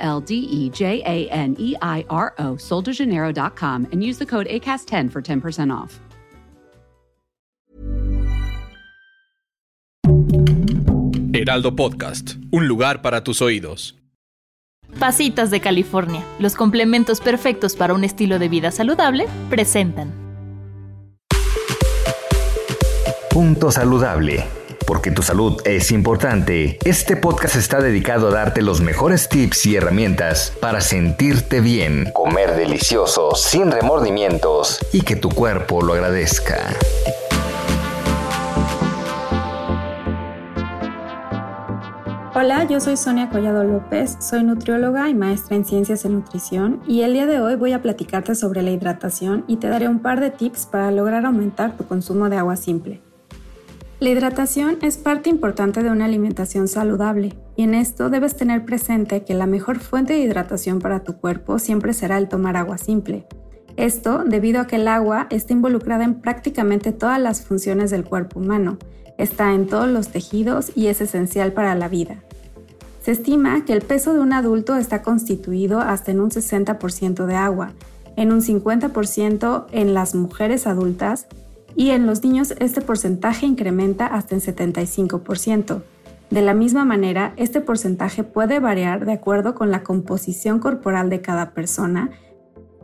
L D E J A N E I R O, soldejaneiro.com, and use the code ACAST10 for 10% off. Heraldo Podcast, un lugar para tus oídos. Pasitas de California, los complementos perfectos para un estilo de vida saludable, presentan. Punto saludable. Porque tu salud es importante, este podcast está dedicado a darte los mejores tips y herramientas para sentirte bien, comer delicioso, sin remordimientos y que tu cuerpo lo agradezca. Hola, yo soy Sonia Collado López, soy nutrióloga y maestra en ciencias de nutrición y el día de hoy voy a platicarte sobre la hidratación y te daré un par de tips para lograr aumentar tu consumo de agua simple. La hidratación es parte importante de una alimentación saludable y en esto debes tener presente que la mejor fuente de hidratación para tu cuerpo siempre será el tomar agua simple. Esto debido a que el agua está involucrada en prácticamente todas las funciones del cuerpo humano, está en todos los tejidos y es esencial para la vida. Se estima que el peso de un adulto está constituido hasta en un 60% de agua, en un 50% en las mujeres adultas y en los niños este porcentaje incrementa hasta en 75%. De la misma manera, este porcentaje puede variar de acuerdo con la composición corporal de cada persona,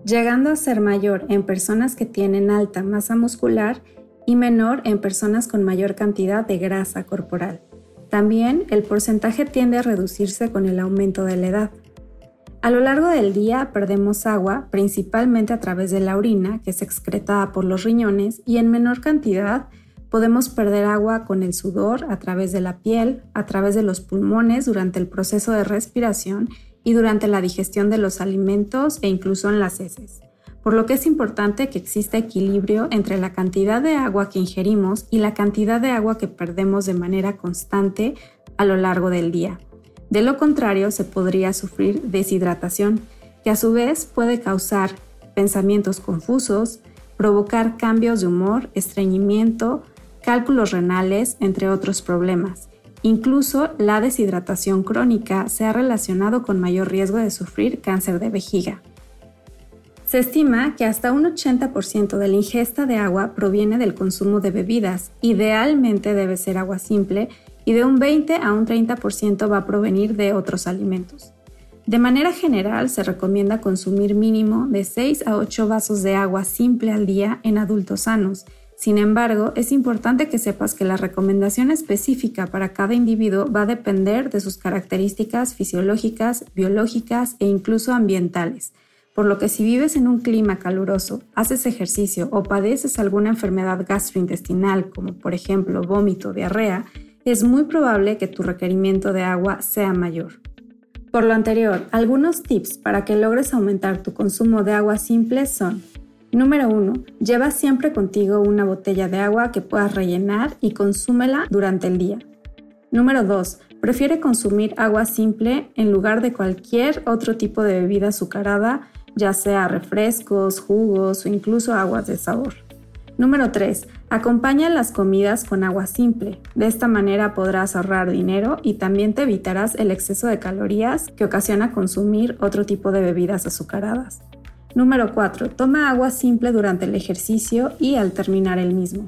llegando a ser mayor en personas que tienen alta masa muscular y menor en personas con mayor cantidad de grasa corporal. También el porcentaje tiende a reducirse con el aumento de la edad. A lo largo del día perdemos agua principalmente a través de la orina, que es excretada por los riñones, y en menor cantidad podemos perder agua con el sudor a través de la piel, a través de los pulmones durante el proceso de respiración y durante la digestión de los alimentos e incluso en las heces. Por lo que es importante que exista equilibrio entre la cantidad de agua que ingerimos y la cantidad de agua que perdemos de manera constante a lo largo del día. De lo contrario, se podría sufrir deshidratación, que a su vez puede causar pensamientos confusos, provocar cambios de humor, estreñimiento, cálculos renales, entre otros problemas. Incluso la deshidratación crónica se ha relacionado con mayor riesgo de sufrir cáncer de vejiga. Se estima que hasta un 80% de la ingesta de agua proviene del consumo de bebidas. Idealmente debe ser agua simple y de un 20 a un 30% va a provenir de otros alimentos. De manera general, se recomienda consumir mínimo de 6 a 8 vasos de agua simple al día en adultos sanos. Sin embargo, es importante que sepas que la recomendación específica para cada individuo va a depender de sus características fisiológicas, biológicas e incluso ambientales. Por lo que si vives en un clima caluroso, haces ejercicio o padeces alguna enfermedad gastrointestinal como por ejemplo vómito diarrea, es muy probable que tu requerimiento de agua sea mayor. Por lo anterior, algunos tips para que logres aumentar tu consumo de agua simple son Número 1. Lleva siempre contigo una botella de agua que puedas rellenar y consúmela durante el día. Número 2. Prefiere consumir agua simple en lugar de cualquier otro tipo de bebida azucarada, ya sea refrescos, jugos o incluso aguas de sabor. Número 3. Acompaña las comidas con agua simple. De esta manera podrás ahorrar dinero y también te evitarás el exceso de calorías que ocasiona consumir otro tipo de bebidas azucaradas. Número 4. Toma agua simple durante el ejercicio y al terminar el mismo.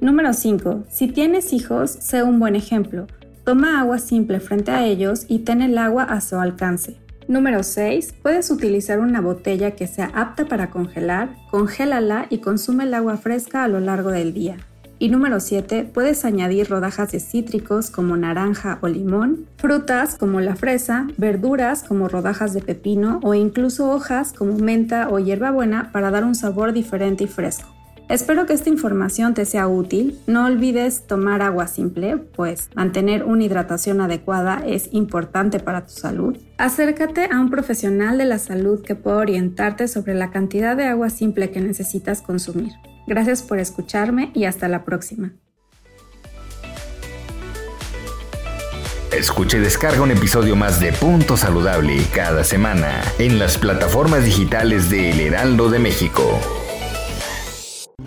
Número 5. Si tienes hijos, sé un buen ejemplo. Toma agua simple frente a ellos y ten el agua a su alcance. Número 6. Puedes utilizar una botella que sea apta para congelar, congélala y consume el agua fresca a lo largo del día. Y número 7. Puedes añadir rodajas de cítricos como naranja o limón, frutas como la fresa, verduras como rodajas de pepino o incluso hojas como menta o hierbabuena para dar un sabor diferente y fresco. Espero que esta información te sea útil. No olvides tomar agua simple, pues mantener una hidratación adecuada es importante para tu salud. Acércate a un profesional de la salud que pueda orientarte sobre la cantidad de agua simple que necesitas consumir. Gracias por escucharme y hasta la próxima. Escuche y descarga un episodio más de Punto Saludable cada semana en las plataformas digitales de El Heraldo de México.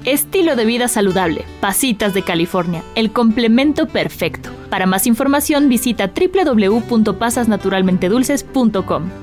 Estilo de vida saludable, Pasitas de California, el complemento perfecto. Para más información visita www.pasasnaturalmentedulces.com.